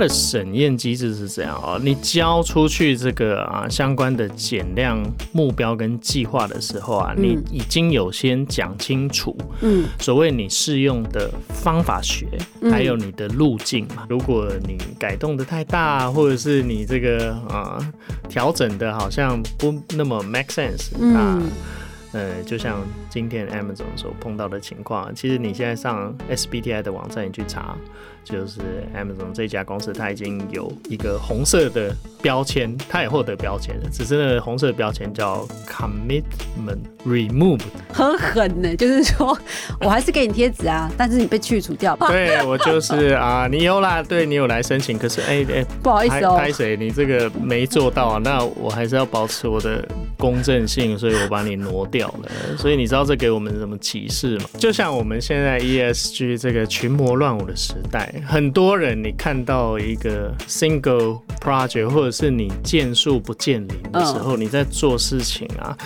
的审验机制是这样哦，你交出去这个啊相关的减量目标跟计划的时候啊，你已经有先讲清楚，嗯，所谓你适用的方法学，还有你的路径嘛。如果你改动的太大，或者是你这个啊调整的好像不那么 make sense，那。呃，就像今天 Amazon 所碰到的情况，其实你现在上 SBTI 的网站，你去查。就是 Amazon 这家公司，它已经有一个红色的标签，它也获得标签了。只是那个红色标签叫 Commitment Removed，很狠呢。就是说我还是给你贴纸啊，但是你被去除掉。对我就是啊，你有啦，对你有来申请，可是哎哎，不好意思哦，拍谁？你这个没做到啊，那我还是要保持我的公正性，所以我把你挪掉了。所以你知道这给我们什么启示吗？就像我们现在 ESG 这个群魔乱舞的时代。很多人，你看到一个 single project，或者是你见树不见林的时候，你在做事情啊，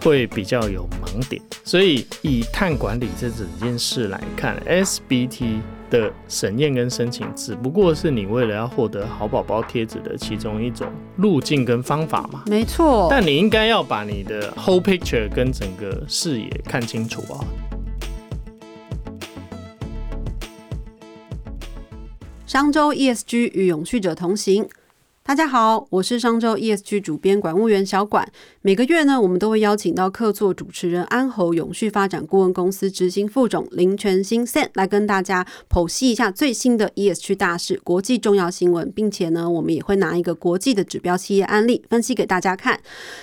会比较有盲点。所以以碳管理这整件事来看，SBT 的审验跟申请，只不过是你为了要获得好宝宝贴纸的其中一种路径跟方法嘛。没错。但你应该要把你的 whole picture 跟整个视野看清楚啊。商周 ESG 与永续者同行。大家好，我是商周 ESG 主编管务员小管。每个月呢，我们都会邀请到客座主持人安侯永续发展顾问公司执行副总林全新 Sen 来跟大家剖析一下最新的 ESG 大事、国际重要新闻，并且呢，我们也会拿一个国际的指标企业案例分析给大家看，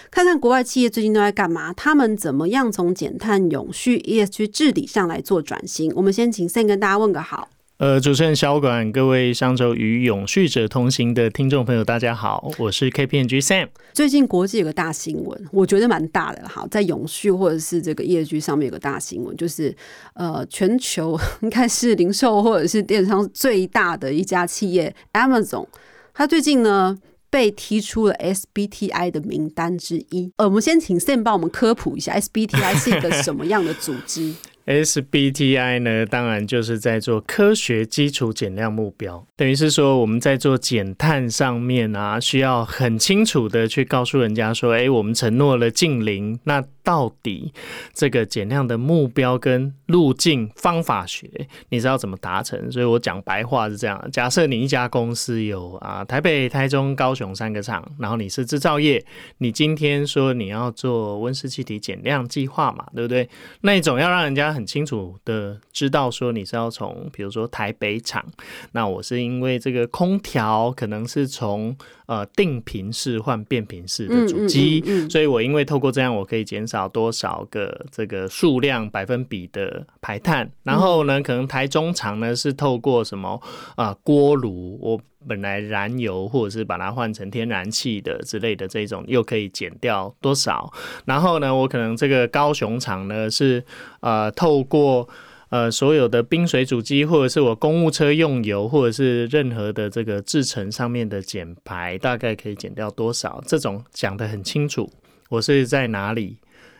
看看国外企业最近都在干嘛，他们怎么样从减碳、永续、ESG 治理上来做转型。我们先请 Sen 跟大家问个好。呃，主持人小管，各位上周与永续者同行的听众朋友，大家好，我是 KPMG Sam。最近国际有个大新闻，我觉得蛮大的哈，在永续或者是这个业绩上面有个大新闻，就是呃，全球应该是零售或者是电商最大的一家企业 Amazon，它最近呢被踢出了 SBTI 的名单之一。呃，我们先请 Sam 帮我们科普一下 SBTI 是一个什么样的组织。SBTI 呢，当然就是在做科学基础减量目标，等于是说我们在做减碳上面啊，需要很清楚的去告诉人家说，哎，我们承诺了近零，那。到底这个减量的目标跟路径方法学，你知道怎么达成？所以我讲白话是这样：假设你一家公司有啊台北、台中、高雄三个厂，然后你是制造业，你今天说你要做温室气体减量计划嘛，对不对？那一种要让人家很清楚的知道说你是要从，比如说台北厂，那我是因为这个空调可能是从。呃，定频式换变频式的主机，所以我因为透过这样，我可以减少多少个这个数量百分比的排碳。然后呢，可能台中厂呢是透过什么啊锅炉，我本来燃油或者是把它换成天然气的之类的这种，又可以减掉多少？然后呢，我可能这个高雄厂呢是呃透过。呃，所有的冰水主机，或者是我公务车用油，或者是任何的这个制成上面的减排，大概可以减掉多少？这种讲得很清楚，我是在哪里，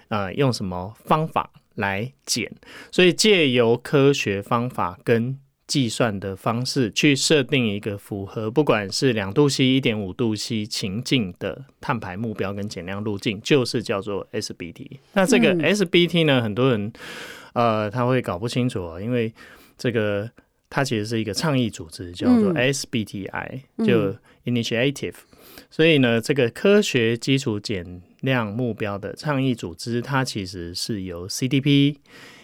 呃，用什么方法来减？所以借由科学方法跟计算的方式去设定一个符合，不管是两度 C、一点五度 C 情境的碳排目标跟减量路径，就是叫做 SBT。那这个 SBT 呢，很多人。呃，他会搞不清楚啊，因为这个它其实是一个倡议组织，叫做 SBTI，就 Initiative。所以呢，这个科学基础减量目标的倡议组织，它其实是由 CDP。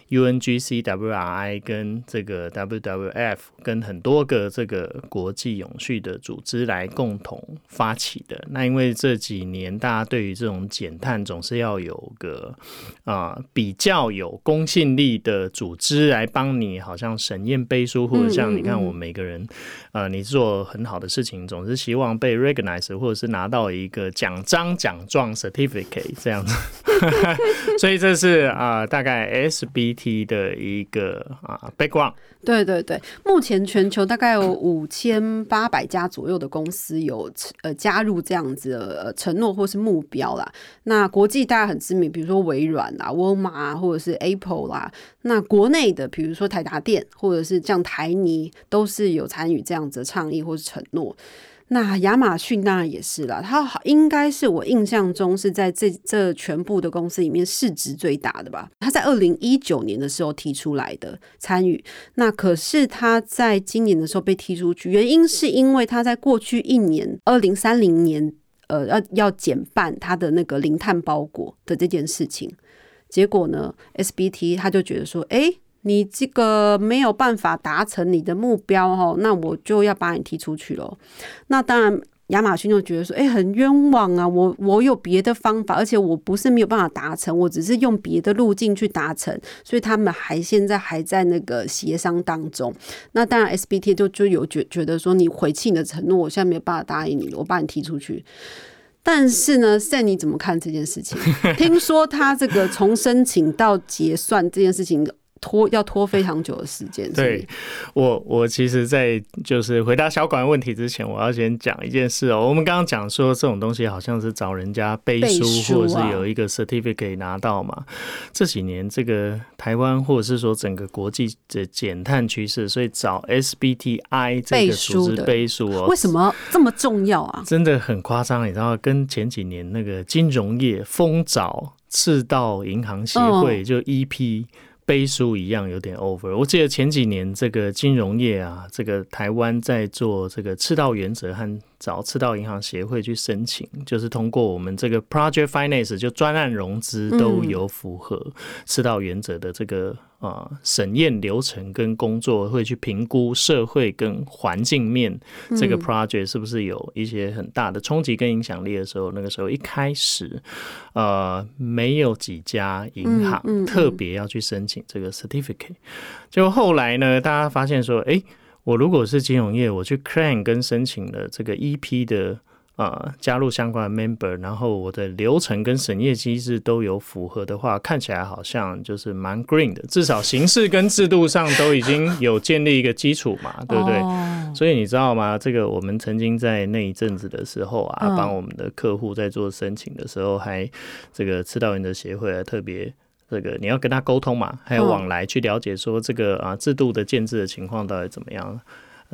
UNGCWRI 跟这个 WWF 跟很多个这个国际永续的组织来共同发起的。那因为这几年大家对于这种减碳总是要有个啊比较有公信力的组织来帮你，好像审验背书，或者像你看我们每个人啊，你做很好的事情，总是希望被 recognize 或者是拿到一个奖章奖状 certificate 这样子。所以这是啊大概 SB。T 的一个啊 background。对对对，目前全球大概有五千八百家左右的公司有呃加入这样子的承诺或是目标啦。那国际大家很知名，比如说微软啦、沃尔玛或者是 Apple 啦。那国内的，比如说台达电或者是像台泥，都是有参与这样子的倡议或是承诺。那亚马逊当然也是啦，它应该是我印象中是在这这全部的公司里面市值最大的吧。它在二零一九年的时候提出来的参与，那可是它在今年的时候被踢出去，原因是因为它在过去一年二零三零年，呃，要要减半它的那个零碳包裹的这件事情，结果呢，SBT 他就觉得说，哎。你这个没有办法达成你的目标哦，那我就要把你踢出去了。那当然，亚马逊就觉得说，哎，很冤枉啊！我我有别的方法，而且我不是没有办法达成，我只是用别的路径去达成，所以他们还现在还在那个协商当中。那当然，SBT 就就有觉觉得说，你回弃你的承诺，我现在没有办法答应你，我把你踢出去。但是呢，Sam 你怎么看这件事情？听说他这个从申请到结算这件事情。拖要拖非常久的时间。对我，我其实，在就是回答小管问题之前，我要先讲一件事哦。我们刚刚讲说，这种东西好像是找人家背书，或者是有一个 certificate 拿到嘛。这几年，这个台湾或者是说整个国际的减碳趋势，所以找 SBTI 这个组织背书哦。为什么这么重要啊？真的很夸张，你知道，跟前几年那个金融业疯找赤道银行协会就 EP。背书一样有点 over。我记得前几年这个金融业啊，这个台湾在做这个赤道原则和。找赤道银行协会去申请，就是通过我们这个 project finance 就专案融资都有符合赤道原则的这个啊审验流程跟工作，会去评估社会跟环境面这个 project 是不是有一些很大的冲击跟影响力的时候，那个时候一开始呃没有几家银行特别要去申请这个 certificate，就后来呢，大家发现说，哎。我如果是金融业，我去 claim 跟申请了这个 EP 的呃加入相关的 member，然后我的流程跟审验机制都有符合的话，看起来好像就是蛮 green 的，至少形式跟制度上都已经有建立一个基础嘛，对不对？所以你知道吗？这个我们曾经在那一阵子的时候啊，帮我们的客户在做申请的时候，还这个赤道人的协会特别。这个你要跟他沟通嘛，还有往来去了解说这个啊制度的建制的情况到底怎么样？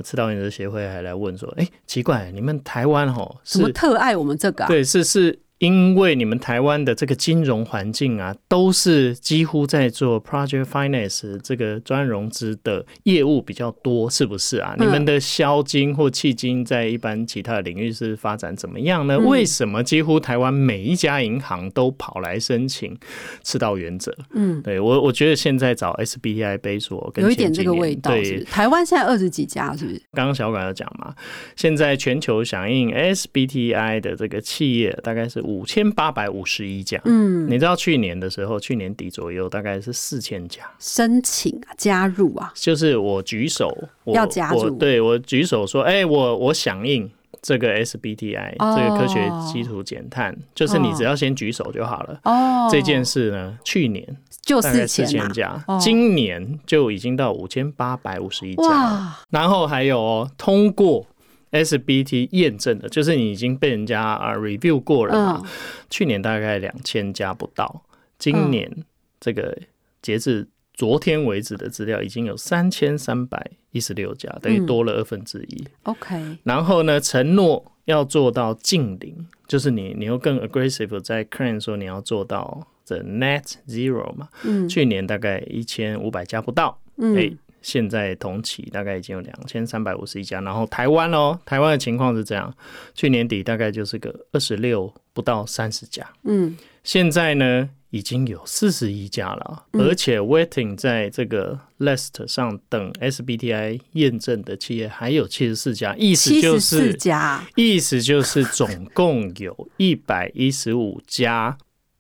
赤道原则协会还来问说，哎，奇怪，你们台湾吼是特爱我们这个？对，是是。因为你们台湾的这个金融环境啊，都是几乎在做 project finance 这个专融资的业务比较多，是不是啊？你们的销金或弃金在一般其他的领域是发展怎么样呢？为什么几乎台湾每一家银行都跑来申请赤道原则？嗯，对我我觉得现在找 SBI 背书有一点这个味道。对，台湾现在二十几家是不是？刚刚小管有讲嘛，现在全球响应 SBTI 的这个企业大概是。五千八百五十一家，嗯，你知道去年的时候，去年底左右大概是四千家申请啊，加入啊，就是我举手要加入，对我举手说，哎，我我响应这个 SBTI 这个科学基础减碳，就是你只要先举手就好了。哦，这件事呢，去年就四千家，今年就已经到五千八百五十一家，然后还有哦，通过。SBT 验证的，就是你已经被人家啊 review 过了嘛？去年大概两千家不到，今年这个截至昨天为止的资料已经有三千三百一十六家，等于多了二分之一。OK，然后呢，承诺要做到近零，就是你你又更 aggressive 在 claim 说你要做到的 net zero 嘛？嗯，去年大概一千五百家不到，哎。现在同期大概已经有两千三百五十一家，然后台湾哦，台湾的情况是这样，去年底大概就是个二十六不到三十家，嗯，现在呢已经有四十一家了，而且 waiting 在这个 list 上等 SBTI 验证的企业还有七十四家，意思就是家，意思就是总共有一百一十五家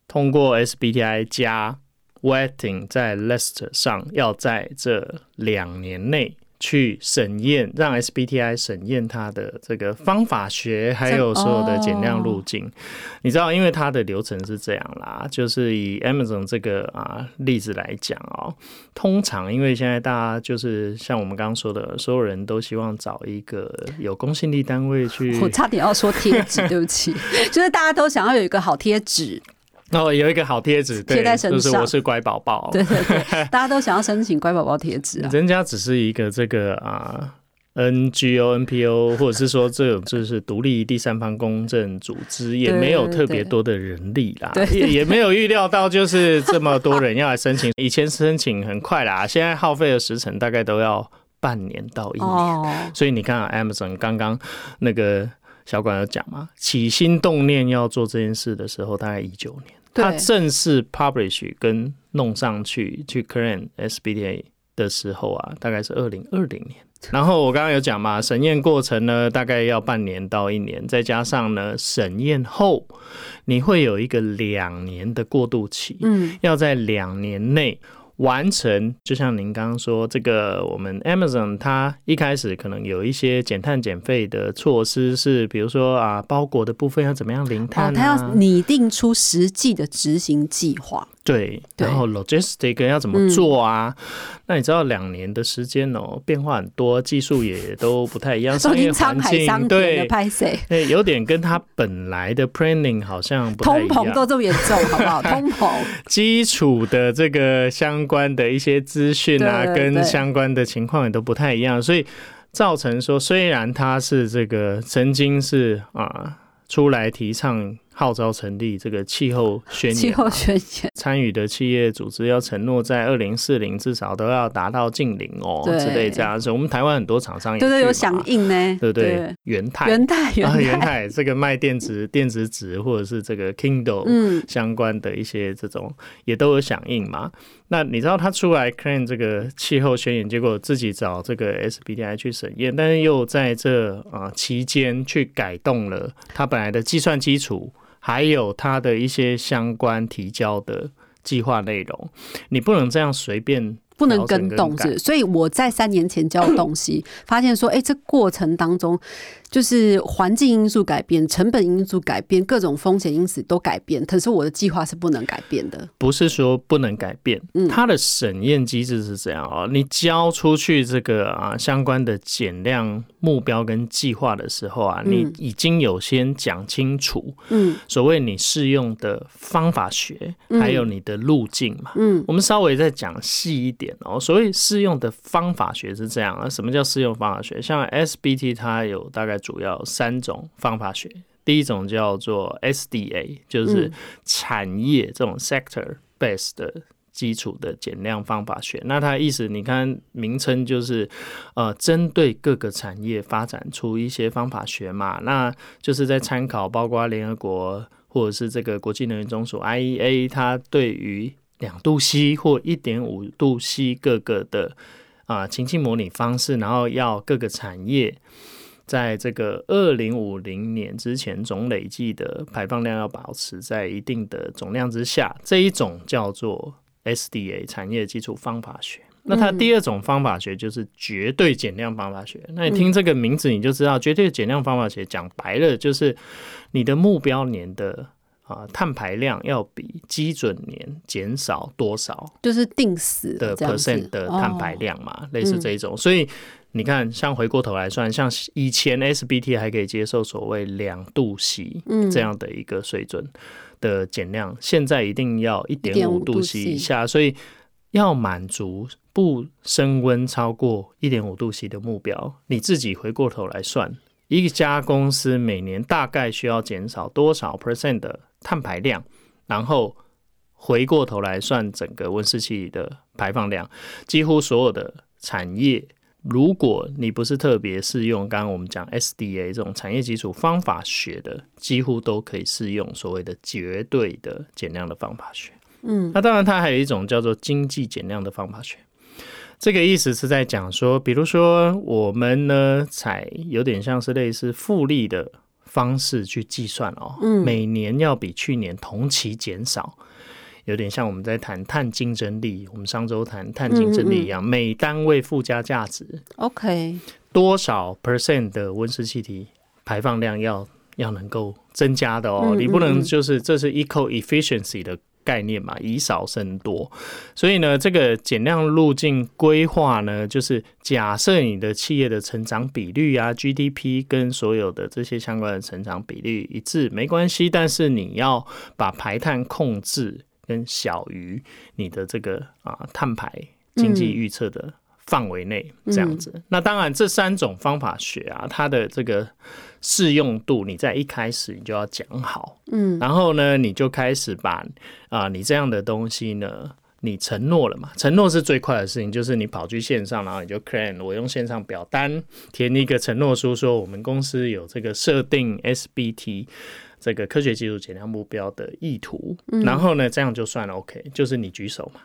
通过 SBTI 加。Waiting 在 List 上要在这两年内去审验，让 SBTI 审验它的这个方法学，还有所有的减量路径。你知道，因为它的流程是这样啦，就是以 Amazon 这个啊例子来讲哦，通常因为现在大家就是像我们刚刚说的，所有人都希望找一个有公信力单位去。我差点要说贴纸，对不起，就是大家都想要有一个好贴纸。哦，有一个好贴纸贴在身上，我是乖宝宝。对对对，大家都想要申请乖宝宝贴纸啊。人家只是一个这个啊，NGO、NPO，或者是说这种就是独立第三方公证组织，也没有特别多的人力啦，也也没有预料到就是这么多人要来申请。以前申请很快啦，现在耗费的时程大概都要半年到一年。所以你看，Amazon 刚刚那个小管有讲嘛，起心动念要做这件事的时候，大概一九年。他正式 publish 跟弄上去去 claim SBDA 的时候啊，大概是二零二零年。然后我刚刚有讲嘛，审验过程呢，大概要半年到一年，再加上呢，审验后你会有一个两年的过渡期，嗯，要在两年内。完成，就像您刚刚说，这个我们 Amazon 它一开始可能有一些减碳减费的措施，是比如说啊，包裹的部分要怎么样零碳，它要拟定出实际的执行计划。对，然后 logistic 要怎么做啊？那你知道两年的时间哦，变化很多，技术也都不太一样，商业环境对，对，有点跟他本来的 planning 好像不通膨都这么严重，好不好？通膨基础的这个相关的一些资讯啊，跟相关的情况也都不太一样，所以造成说，虽然他是这个曾经是啊出来提倡。号召成立这个气候宣言，气候宣言参与的企业组织要承诺在二零四零至少都要达到近零哦，之类这样子。我们台湾很多厂商也对对有响应呢，对不对？元泰元泰元泰这个卖电子电子纸或者是这个 Kindle 嗯相关的一些这种也都有响应嘛。那你知道他出来 claim 这个气候宣言，结果自己找这个 SBTI 去审验，但是又在这啊期间去改动了他本来的计算基础。还有它的一些相关提交的计划内容，你不能这样随便。不能跟动是，所以我在三年前交东西，发现说，哎，这过程当中就是环境因素改变、成本因素改变、各种风险因素都改变，可是我的计划是不能改变的。不是说不能改变，嗯，它的审验机制是这样啊，你交出去这个啊相关的减量目标跟计划的时候啊，你已经有先讲清楚，嗯，所谓你适用的方法学，还有你的路径嘛，嗯，我们稍微再讲细一点。哦，所谓适用的方法学是这样啊。什么叫适用方法学？像 SBT 它有大概主要三种方法学。第一种叫做 SDA，就是产业这种 sector based 的基础的减量方法学。那它意思，你看名称就是呃，针对各个产业发展出一些方法学嘛。那就是在参考包括联合国或者是这个国际能源中署 IEA，它对于两度 C 或一点五度 C 各个的啊情境模拟方式，然后要各个产业在这个二零五零年之前总累计的排放量要保持在一定的总量之下，这一种叫做 SDA 产业基础方法学。那它第二种方法学就是绝对减量方法学。那你听这个名字你就知道，绝对减量方法学讲白了就是你的目标年的。啊，碳排量要比基准年减少多少？就是定死的 percent 的碳排量嘛，类似这一种。所以你看，像回过头来算，像以前 SBT 还可以接受所谓两度 C 这样的一个水准的减量，现在一定要一点五度 C 以下。所以要满足不升温超过一点五度 C 的目标，你自己回过头来算，一家公司每年大概需要减少多少 percent 的？碳排量，然后回过头来算整个温室气体的排放量，几乎所有的产业，如果你不是特别适用刚刚我们讲 SDA 这种产业基础方法学的，几乎都可以适用所谓的绝对的减量的方法学。嗯，那当然它还有一种叫做经济减量的方法学，这个意思是在讲说，比如说我们呢采有点像是类似复利的。方式去计算哦，每年要比去年同期减少，有点像我们在谈碳竞争力，我们上周谈碳竞争力一样，每单位附加价值，OK，多少 percent 的温室气体排放量要要能够增加的哦，你不能就是这是 eco efficiency 的。概念嘛，以少胜多，所以呢，这个减量路径规划呢，就是假设你的企业的成长比率啊，GDP 跟所有的这些相关的成长比率一致，没关系，但是你要把排碳控制跟小于你的这个啊碳排经济预测的范围内，这样子。那当然，这三种方法学啊，它的这个。适用度，你在一开始你就要讲好，嗯，然后呢，你就开始把啊，你这样的东西呢，你承诺了嘛？承诺是最快的事情，就是你跑去线上，然后你就 claim，我用线上表单填一个承诺书，说我们公司有这个设定 SBT 这个科学技术减量目标的意图，然后呢，这样就算了 OK，就是你举手嘛。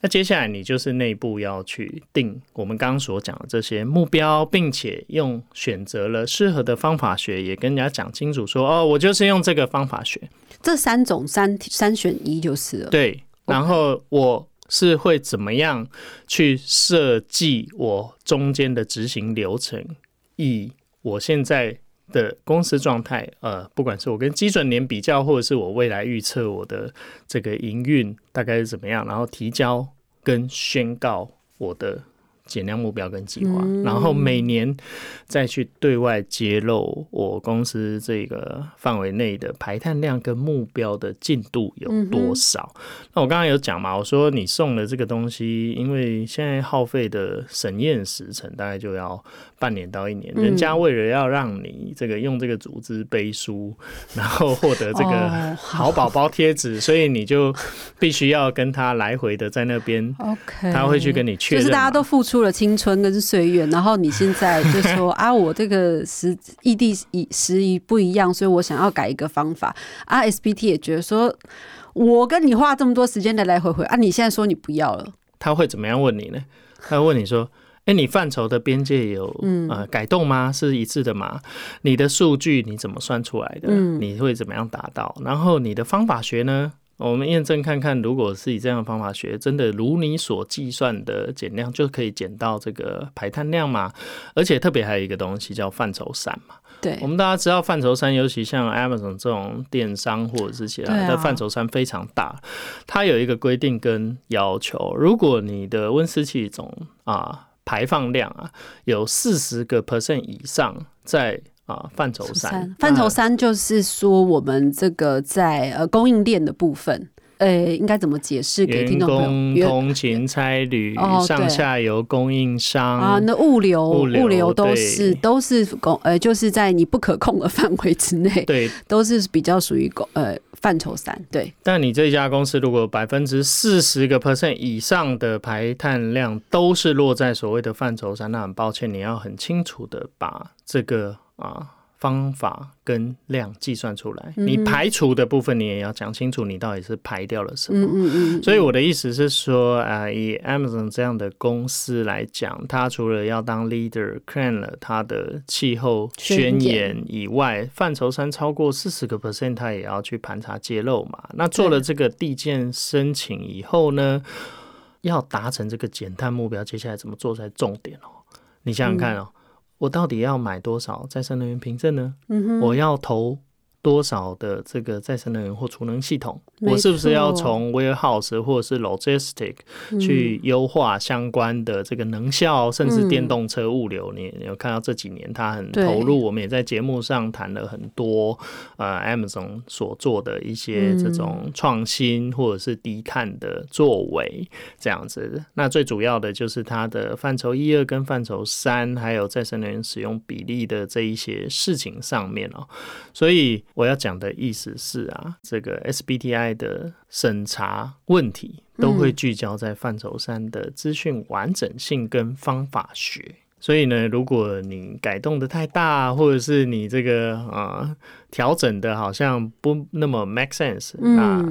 那接下来你就是内部要去定我们刚刚所讲的这些目标，并且用选择了适合的方法学，也跟人家讲清楚说哦，我就是用这个方法学。这三种三三选一就是了。对，然后我是会怎么样去设计我中间的执行流程，以我现在。的公司状态，呃，不管是我跟基准年比较，或者是我未来预测我的这个营运大概是怎么样，然后提交跟宣告我的。减量目标跟计划，然后每年再去对外揭露我公司这个范围内的排碳量跟目标的进度有多少。那我刚刚有讲嘛，我说你送的这个东西，因为现在耗费的审验时程大概就要半年到一年，人家为了要让你这个用这个组织背书，然后获得这个 好宝宝贴纸，所以你就必须要跟他来回的在那边，OK，他会去跟你确认，就是大家都付出。了青春跟岁月，然后你现在就说 啊，我这个时异地一时宜不一样，所以我想要改一个方法。啊，SBT 也觉得说，我跟你花这么多时间来来回回啊，你现在说你不要了，他会怎么样问你呢？他会问你说，哎，你范畴的边界有呃改动吗？是一致的吗？你的数据你怎么算出来的？你会怎么样达到？然后你的方法学呢？我们验证看看，如果是以这样的方法学，真的如你所计算的减量，就可以减到这个排碳量嘛？而且特别还有一个东西叫范畴三嘛。对，我们大家知道范畴三，尤其像 Amazon 这种电商或者是其他的范畴三非常大，它有一个规定跟要求，如果你的温室气总啊排放量啊有四十个 percent 以上在。啊，范畴三，范畴三就是说，我们这个在呃供应链的部分，呃，应该怎么解释给听众朋友？通勤差旅，上下游供应商啊，那物流物流都是都是供呃，就是在你不可控的范围之内，对，都是比较属于供呃范畴三，对。但你这家公司如果百分之四十个 percent 以上的排碳量都是落在所谓的范畴三，那很抱歉，你要很清楚的把这个。啊，方法跟量计算出来，你排除的部分你也要讲清楚，你到底是排掉了什么。嗯嗯嗯。所以我的意思是说，啊，以 Amazon 这样的公司来讲，它除了要当 leader，看了它的气候宣言以外，范畴三超过四十个 percent，它也要去盘查揭露嘛。那做了这个地建申请以后呢，要达成这个减碳目标，接下来怎么做才重点哦？你想想看哦。我到底要买多少再生能源凭证呢？我要投。多少的这个再生能源或储能系统，我是不是要从 warehouse 或者是 logistic 去优化相关的这个能效，甚至电动车物流？你有看到这几年它很投入，我们也在节目上谈了很多，呃，Amazon 所做的一些这种创新或者是低碳的作为，这样子。那最主要的就是它的范畴一二跟范畴三，还有再生能源使用比例的这一些事情上面哦，所以。我要讲的意思是啊，这个 SBTI 的审查问题都会聚焦在范畴三的资讯完整性跟方法学。所以呢，如果你改动的太大，或者是你这个啊调整的好像不那么 make sense，那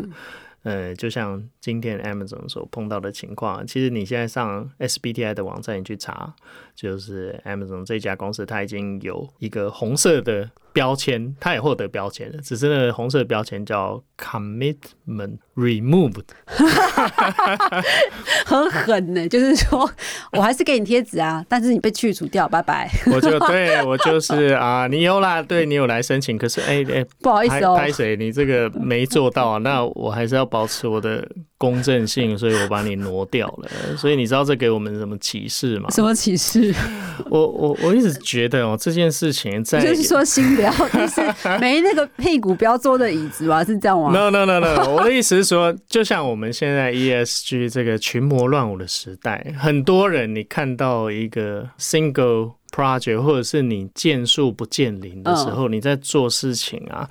呃，就像今天 Amazon 所碰到的情况，其实你现在上 SBTI 的网站，你去查，就是 Amazon 这家公司，它已经有一个红色的。标签，他也获得标签了，只是那个红色标签叫 commitment removed，很狠呢，就是说我还是给你贴纸啊，但是你被去除掉，拜拜。我就对我就是 啊，你有啦，对你有来申请，可是哎哎，不好意思哦，拍谁？你这个没做到啊，那我还是要保持我的公正性，所以我把你挪掉了。所以你知道这给我们什么启示吗？什么启示？我我我一直觉得哦，这件事情在就是说心 就是没那个屁股不要坐的椅子吧？是这样吗？No No No No，我的意思是说，就像我们现在 ESG 这个群魔乱舞的时代，很多人你看到一个 single project，或者是你见树不见林的时候，你在做事情啊，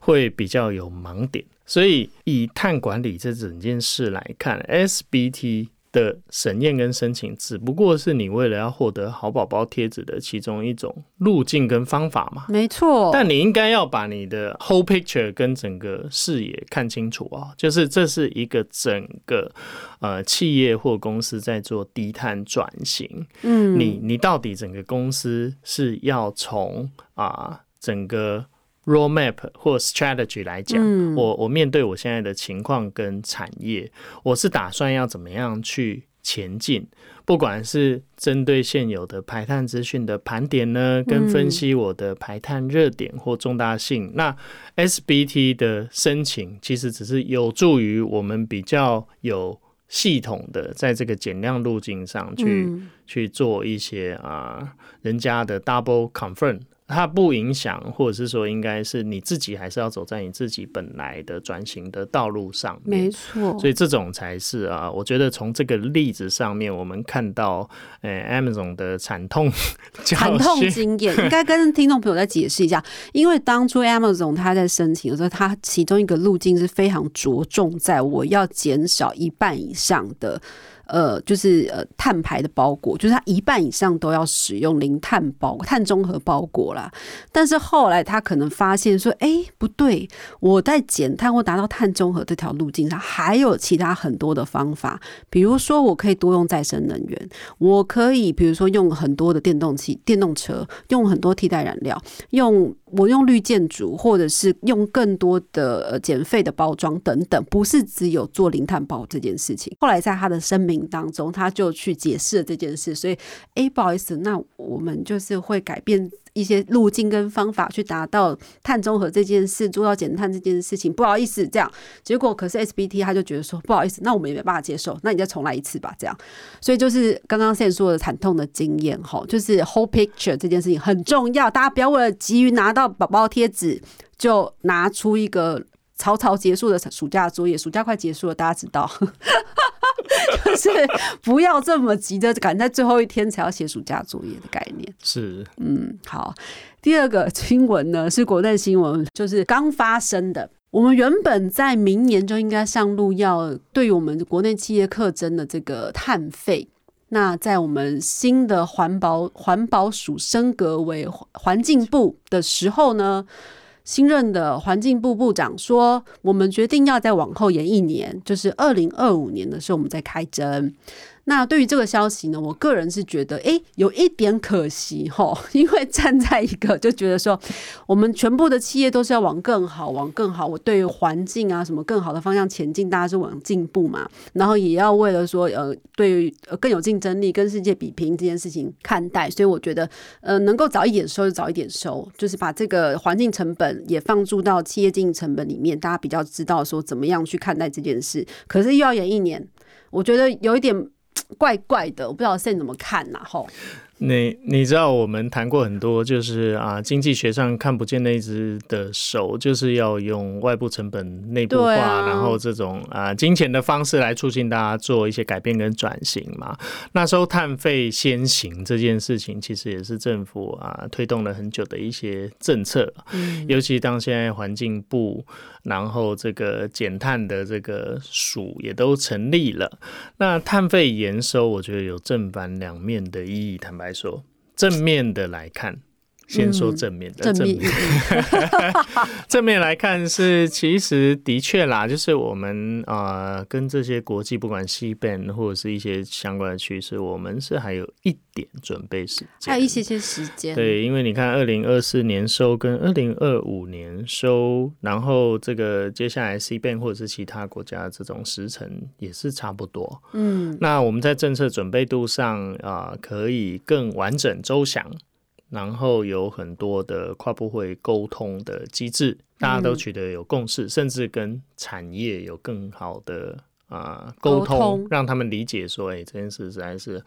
会比较有盲点。所以以碳管理这整件事来看，SBT。的审验跟申请，只不过是你为了要获得好宝宝贴纸的其中一种路径跟方法嘛？没错。但你应该要把你的 whole picture 跟整个视野看清楚啊，就是这是一个整个呃企业或公司在做低碳转型。嗯，你你到底整个公司是要从啊整个。Roadmap 或 strategy 来讲，我我面对我现在的情况跟产业，我是打算要怎么样去前进？不管是针对现有的排碳资讯的盘点呢，跟分析我的排碳热点或重大性，那 SBT 的申请其实只是有助于我们比较有系统的在这个减量路径上去去做一些啊，人家的 double confirm。它不影响，或者是说，应该是你自己还是要走在你自己本来的转型的道路上。没错，所以这种才是啊，我觉得从这个例子上面，我们看到，呃，Amazon 的惨痛惨痛经验，应该跟听众朋友再解释一下。因为当初 Amazon 他在申请的时候，他其中一个路径是非常着重在我要减少一半以上的。呃，就是呃碳排的包裹，就是它一半以上都要使用零碳包碳中和包裹啦。但是后来他可能发现说，哎，不对，我在减碳或达到碳中和这条路径上，还有其他很多的方法。比如说，我可以多用再生能源，我可以比如说用很多的电动汽、电动车，用很多替代燃料，用。我用绿建筑，或者是用更多的呃减费的包装等等，不是只有做零碳包这件事情。后来在他的声明当中，他就去解释了这件事。所以，哎，不好意思，那我们就是会改变。一些路径跟方法去达到碳中和这件事，做到减碳这件事情，不好意思，这样结果可是 SBT 他就觉得说不好意思，那我们也没办法接受，那你再重来一次吧，这样，所以就是刚刚现在说的惨痛的经验哈，就是 whole picture 这件事情很重要，大家不要为了急于拿到宝宝贴纸，就拿出一个草草结束的暑假作业，暑假快结束了，大家知道。就是不要这么急着赶在最后一天才要写暑假作业的概念。是，嗯，好。第二个新闻呢是国内新闻，就是刚发生的。我们原本在明年就应该上路，要对我们国内企业课征的这个碳费。那在我们新的环保环保署升格为环境部的时候呢？新任的环境部部长说：“我们决定要再往后延一年，就是二零二五年的时候，我们再开征。”那对于这个消息呢，我个人是觉得，哎，有一点可惜哈，因为站在一个就觉得说，我们全部的企业都是要往更好、往更好，我对于环境啊什么更好的方向前进，大家是往进步嘛，然后也要为了说，呃，对于更有竞争力、跟世界比拼这件事情看待，所以我觉得，呃，能够早一点收就早一点收，就是把这个环境成本也放入到企业经营成本里面，大家比较知道说怎么样去看待这件事。可是又要延一年，我觉得有一点。怪怪的，我不知道现在怎么看呐？吼。你你知道我们谈过很多，就是啊，经济学上看不见那只的手，就是要用外部成本内部化，然后这种啊金钱的方式来促进大家做一些改变跟转型嘛。那时候碳费先行这件事情，其实也是政府啊推动了很久的一些政策，尤其当现在环境部，然后这个减碳的这个署也都成立了，那碳费延收，我觉得有正反两面的意义，坦白。说正面的来看，先说正面的，正面 正面来看是，其实的确啦，就是我们啊，跟这些国际不管西边或者是一些相关的趋势，我们是还有一点准备时间，还有一些些时间。对，因为你看，二零二四年收跟二零二五年收，然后这个接下来西边或者是其他国家这种时程也是差不多。嗯，那我们在政策准备度上啊，可以更完整周详。然后有很多的跨部会沟通的机制，大家都取得有共识，甚至跟产业有更好的啊沟通，让他们理解说，哎，这件事实在是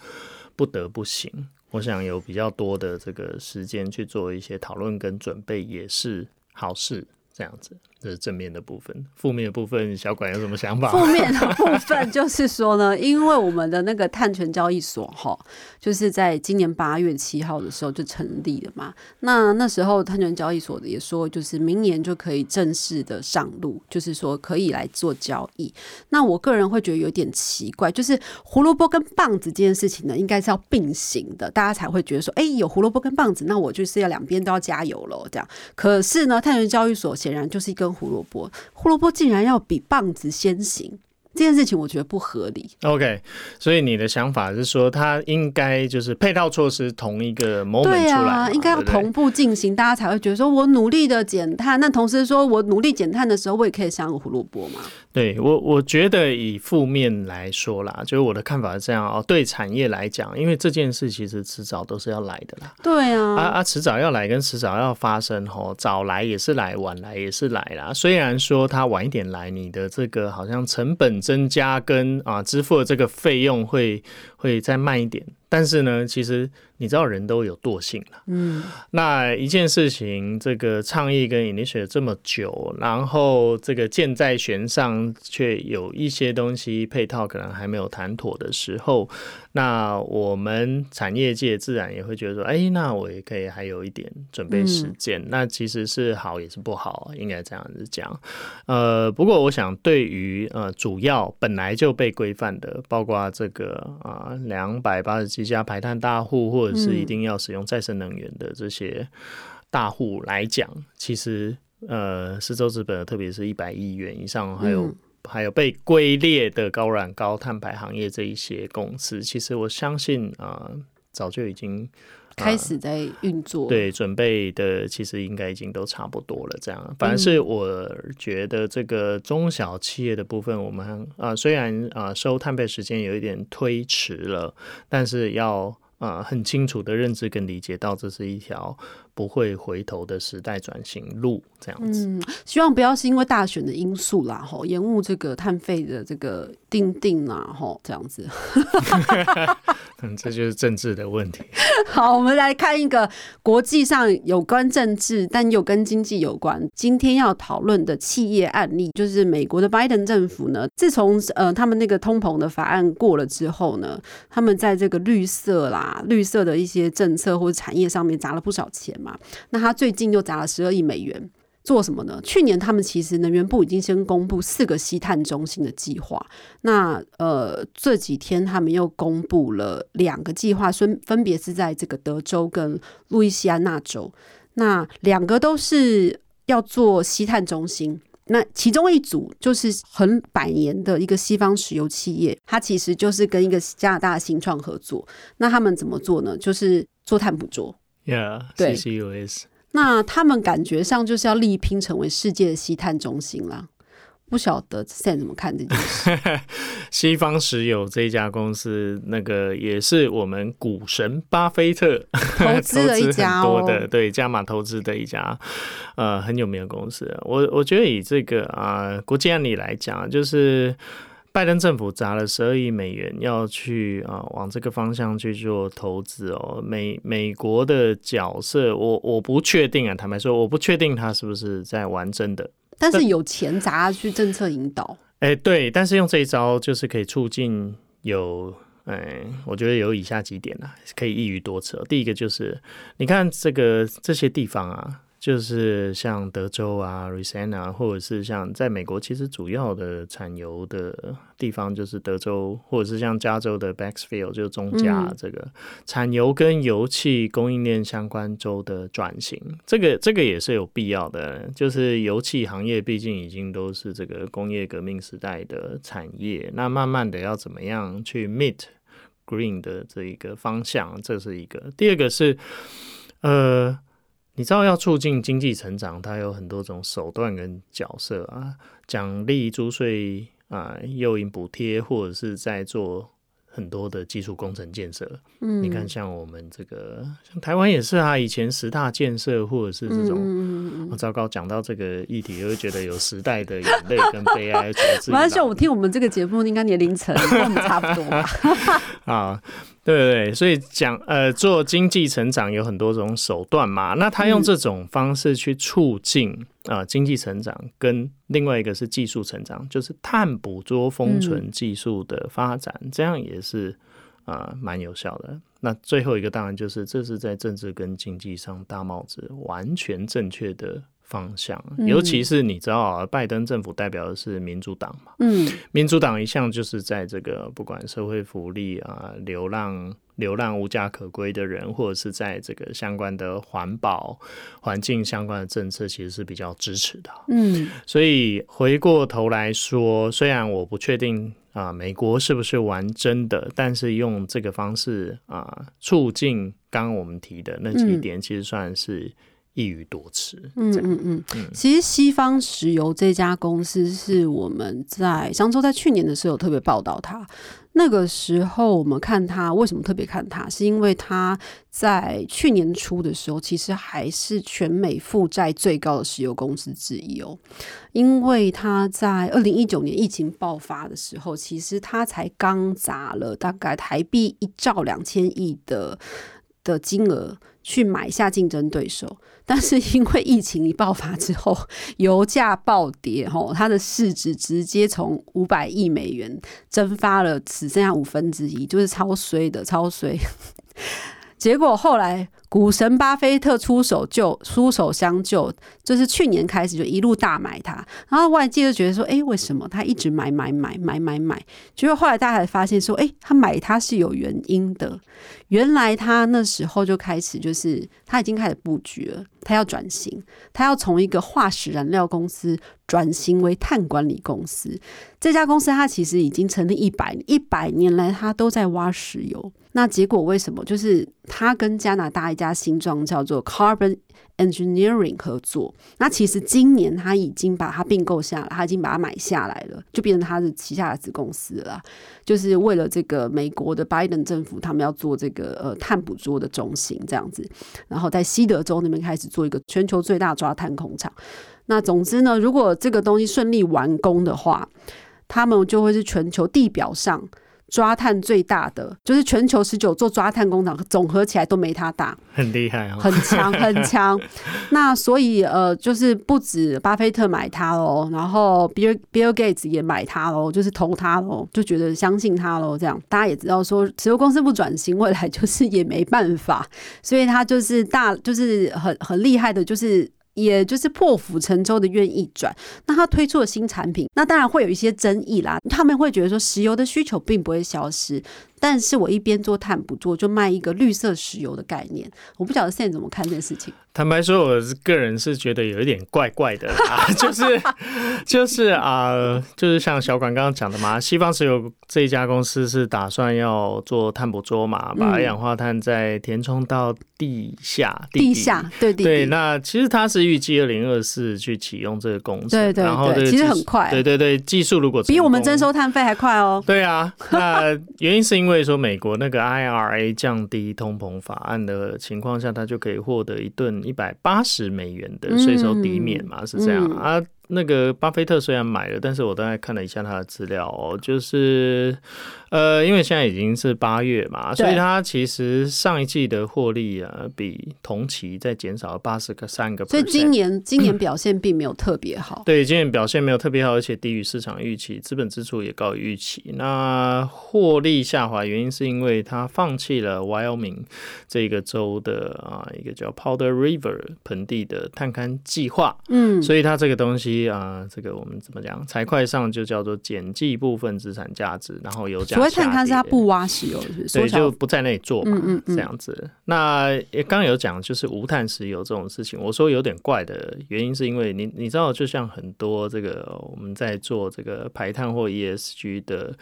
不得不行。我想有比较多的这个时间去做一些讨论跟准备，也是好事。这样子。这是正面的部分，负面的部分，小管有什么想法？负面的部分 就是说呢，因为我们的那个碳权交易所哈，就是在今年八月七号的时候就成立了嘛。那那时候碳权交易所也说，就是明年就可以正式的上路，就是说可以来做交易。那我个人会觉得有点奇怪，就是胡萝卜跟棒子这件事情呢，应该是要并行的，大家才会觉得说，哎，有胡萝卜跟棒子，那我就是要两边都要加油喽，这样。可是呢，碳权交易所显然就是一根。胡萝卜，胡萝卜竟然要比棒子先行。这件事情我觉得不合理。OK，所以你的想法是说，它应该就是配套措施同一个 moment 出来，应该要同步进行，大家才会觉得说我努力的减碳。那同时说我努力减碳的时候，我也可以享有胡萝卜嘛？对我，我觉得以负面来说啦，就是我的看法是这样哦。对产业来讲，因为这件事其实迟早都是要来的啦。对啊，啊啊，迟早要来跟迟早要发生吼，早来也是来，晚来也是来啦。虽然说它晚一点来，你的这个好像成本。增加跟啊支付的这个费用会会再慢一点，但是呢，其实。你知道人都有惰性了，嗯，那一件事情，这个倡议跟 initiate 这么久，然后这个箭在弦上，却有一些东西配套可能还没有谈妥的时候，那我们产业界自然也会觉得说，哎，那我也可以还有一点准备时间，那其实是好也是不好，应该这样子讲。呃，不过我想对于呃主要本来就被规范的，包括这个啊两百八十七家排碳大户或或者是一定要使用再生能源的这些大户来讲，其实呃，四周资本，特别是一百亿元以上，还有还有被归列的高染高碳排行业这一些公司，其实我相信啊，早就已经开始在运作，对，准备的其实应该已经都差不多了。这样，反正是我觉得这个中小企业的部分，我们啊，虽然啊收碳费时间有一点推迟了，但是要。啊，很清楚的认知跟理解到，这是一条不会回头的时代转型路，这样子。嗯，希望不要是因为大选的因素啦，吼，延误这个碳费的这个定定啦，吼，这样子。嗯，这就是政治的问题。好，我们来看一个国际上有关政治但又跟经济有关。今天要讨论的企业案例，就是美国的拜登政府呢，自从呃他们那个通膨的法案过了之后呢，他们在这个绿色啦。绿色的一些政策或者产业上面砸了不少钱嘛？那他最近又砸了十二亿美元，做什么呢？去年他们其实能源部已经先公布四个吸碳中心的计划，那呃这几天他们又公布了两个计划，分分别是在这个德州跟路易斯安那州，那两个都是要做吸碳中心。那其中一组就是很百年的一个西方石油企业，它其实就是跟一个加拿大新创合作。那他们怎么做呢？就是做碳捕捉。Yeah，对，CCUS。那他们感觉上就是要力拼成为世界的吸碳中心啦。不晓得现在怎么看这件事？西方石油这一家公司，那个也是我们股神巴菲特投资了一家 多的，对加码投资的一家呃很有名的公司。我我觉得以这个啊国际案例来讲，就是拜登政府砸了十二亿美元要去啊往这个方向去做投资哦。美美国的角色，我我不确定啊，坦白说，我不确定他是不是在玩真的。但是有钱砸去政策引导，哎，对，但是用这一招就是可以促进有，哎，我觉得有以下几点啊，可以一鱼多吃。第一个就是，你看这个这些地方啊。就是像德州啊、r i s a n a 或者是像在美国，其实主要的产油的地方就是德州，或者是像加州的 b a x f i e l d 就是中加这个产油跟油气供应链相关州的转型，这个这个也是有必要的。就是油气行业毕竟已经都是这个工业革命时代的产业，那慢慢的要怎么样去 meet green 的这一个方向，这是一个。第二个是呃。你知道要促进经济成长，它有很多种手段跟角色啊，奖励、租税啊、诱因补贴，或者是在做。很多的基础工程建设，嗯，你看像我们这个，像台湾也是啊，以前十大建设或者是这种，糟糕，讲到这个议题，又会觉得有时代的眼泪跟悲哀。没关系，我听我们这个节目应该年龄层跟我们差不多吧。啊，对对对，所以讲呃，做经济成长有很多种手段嘛，那他用这种方式去促进。啊，经济成长跟另外一个是技术成长，就是碳捕捉封存技术的发展，这样也是啊蛮有效的。那最后一个当然就是，这是在政治跟经济上大帽子完全正确的方向，尤其是你知道啊，拜登政府代表的是民主党嘛，嗯，民主党一向就是在这个不管社会福利啊，流浪。流浪无家可归的人，或者是在这个相关的环保、环境相关的政策，其实是比较支持的。嗯，所以回过头来说，虽然我不确定啊，美国是不是玩真的，但是用这个方式啊，促进刚刚我们提的那几点，其实算是一语多词。嗯嗯嗯，其实西方石油这家公司是我们在上周在去年的时候有特别报道它。那个时候，我们看它为什么特别看它，是因为它在去年初的时候，其实还是全美负债最高的石油公司之一哦。因为它在二零一九年疫情爆发的时候，其实它才刚砸了大概台币一兆两千亿的的金额去买下竞争对手。但是因为疫情一爆发之后，油价暴跌，吼，它的市值直接从五百亿美元蒸发了，只剩下五分之一，就是超衰的，超衰。结果后来股神巴菲特出手救，出手相救，就是去年开始就一路大买它，然后外界就觉得说，哎，为什么他一直买买买买买买？结果后来大家才发现说，哎，他买它是有原因的。原来他那时候就开始，就是他已经开始布局了，他要转型，他要从一个化石燃料公司转型为碳管理公司。这家公司它其实已经成立一百一百年来，它都在挖石油。那结果为什么？就是他跟加拿大一家新创叫做 Carbon Engineering 合作。那其实今年他已经把它并购下来，他已经把它买下来了，就变成他的旗下的子公司了。就是为了这个美国的拜登政府，他们要做这个呃碳捕捉的中心这样子，然后在西德州那边开始做一个全球最大抓碳工厂。那总之呢，如果这个东西顺利完工的话，他们就会是全球地表上。抓碳最大的就是全球十九座抓碳工厂，总合起来都没它大，很厉害哦，很强，很 强。那所以呃，就是不止巴菲特买它喽，然后 Bill Bill Gates 也买它喽，就是投它喽，就觉得相信它喽。这样大家也知道说，石油公司不转型，未来就是也没办法，所以他就是大，就是很很厉害的，就是。也就是破釜沉舟的愿意转，那他推出了新产品，那当然会有一些争议啦。他们会觉得说，石油的需求并不会消失。但是我一边做碳捕捉，就卖一个绿色石油的概念。我不晓得现在怎么看这件事情。坦白说，我个人是觉得有一点怪怪的，就是就是啊，就是像小管刚刚讲的嘛，西方石油这一家公司是打算要做碳捕捉嘛，把二氧化碳再填充到地下，地下对对。那其实它是预计二零二四去启用这个工程，对对对，其实很快，对对对，技术如果比我们征收碳费还快哦。对啊，那原因是因为说美国那个 IRA 降低通膨法案的情况下，他就可以获得一顿。一百八十美元的税收抵免嘛，是这样啊。那个巴菲特虽然买了，但是我大概看了一下他的资料哦，就是。呃，因为现在已经是八月嘛，所以它其实上一季的获利啊，比同期再减少了八十个三个。所以今年 今年表现并没有特别好。对，今年表现没有特别好，而且低于市场预期，资本支出也高于预期。那获利下滑原因是因为它放弃了 Wyoming 这个州的啊一个叫 Powder River 盆地的探勘计划，嗯，所以它这个东西啊，这个我们怎么讲？财会上就叫做减记部分资产价值，然后有价所谓探勘是下跌它不挖石油，是不是？对，就不在那里做嘛，嗯嗯嗯这样子。那也刚刚有讲，就是无碳石油这种事情，我说有点怪的原因，是因为你你知道，就像很多这个我们在做这个排碳或 ESG 的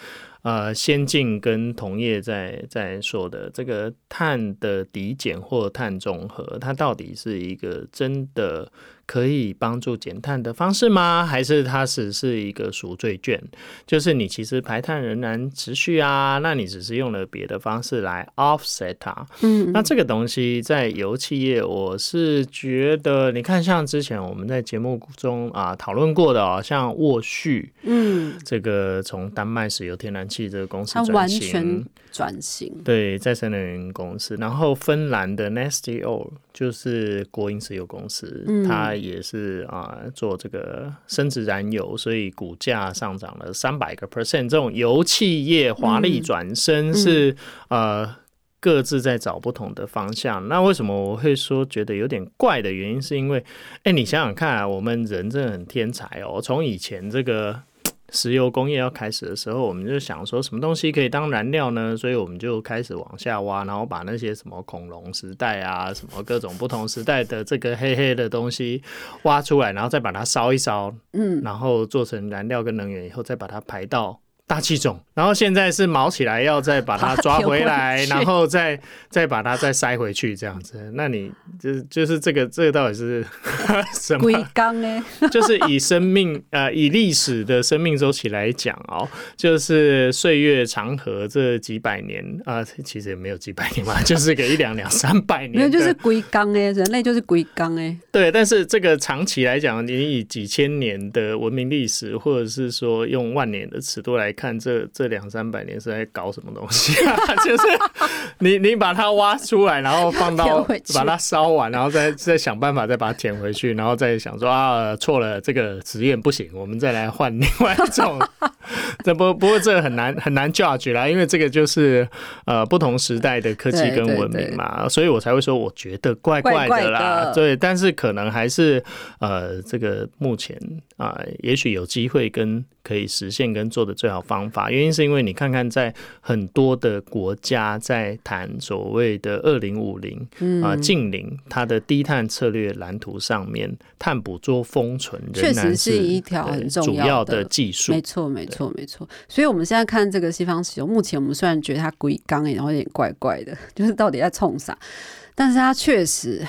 呃先进跟同业在在说的这个碳的抵减或碳中和，它到底是一个真的可以帮助减碳的方式吗？还是它只是一个赎罪券？就是你其实排碳仍然持续啊，那你只是用了别的方式来 offset 它。嗯，那这个东西在油企业，我是觉得，你看像之前我们在节目中啊讨论过的哦，像沃旭嗯，这个从丹麦石油天然气这个公司转它完型全。转型。对再生能源公司，然后芬兰的 Neste Oil 就是国营石油公司，嗯它也是啊、做这个生质燃油，所以股价上涨了三百个 percent。这种油企业华丽转身是、呃。各自在找不同的方向。那为什么我会说觉得有点怪的原因，是因为，哎、你想想看啊，我们人真的很天才哦。从以前这个石油工业要开始的时候，我们就想说什么东西可以当燃料呢？所以我们就开始往下挖，然后把那些什么恐龙时代啊，什么各种不同时代的这个黑黑的东西挖出来，然后再把它烧一烧，嗯，然后做成燃料跟能源以后，再把它排到。大气种，然后现在是毛起来，要再把它抓回来，然后再再把它再塞回去，这样子。那你就是就是这个这个到底是 什么龟缸呢？就是以生命呃以历史的生命周期来讲哦，就是岁月长河这几百年啊、其实也没有几百年嘛，就是个一两两三百年的，没有，就是龟缸哎，人类就是龟缸哎。对。但是这个长期来讲，你以几千年的文明历史，或者是说用万年的尺度来看，这这两三百年是在搞什么东西啊？就是你你把它挖出来，然后放到 把它烧完，然后再再想办法再把它填回去，然后再想说啊错了，这个实验不行，我们再来换另外一种。这不不过这个很难很难 judge 啦，因为这个就是呃不同时代的科技跟文明嘛，所以我才会说我觉得怪怪的啦。怪怪的对，但是可能还是呃这个目前啊、也许有机会跟可以实现跟做的最好方法，原因是因为你看看在很多的国家在谈所谓的二零五零啊近零它的低碳策略蓝图上面，碳捕捉封存仍确实然是一条很重要的的技术没。错，没错，没错。所以我们现在看这个西方石油，目前我们虽然觉得它龟缸哎，然后有点怪怪的，就是到底在冲啥？但是它确实。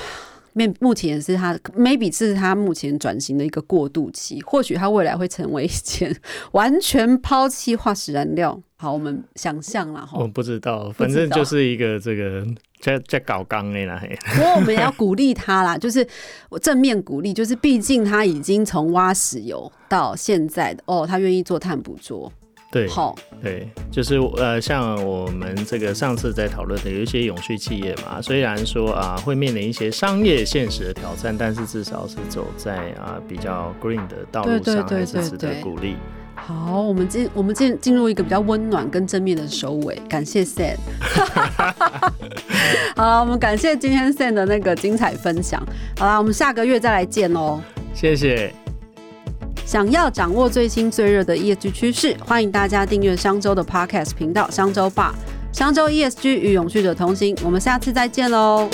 面目前是他，maybe 是他目前转型的一个过渡期，或许他未来会成为一件 完全抛弃化石燃料。好，我们想象了哈我。不知道，反正就是一个这个在在搞钢的啦。嘿不过我们也要鼓励他啦，就是我正面鼓励，就是毕竟他已经从挖石油到现在的哦，他愿意做碳捕捉，对好，对，就是呃，像我们这个上次在讨论的，有一些永续企业嘛，虽然说啊会面临一些商业现实的挑战，但是至少是走在啊比较 green 的道路上，对对对还是值得对对鼓励。好，我们进我们进进入一个比较温暖跟正面的收尾，感谢 Sam。好了，我们感谢今天 Sam 的那个精彩分享。好啦，我们下个月再来见哦。谢谢，想要掌握最新最热的 ESG 趋势，欢迎大家订阅商周的 Podcast 频道商周吧。商周 ESG 与永续者同行，我们下次再见喽。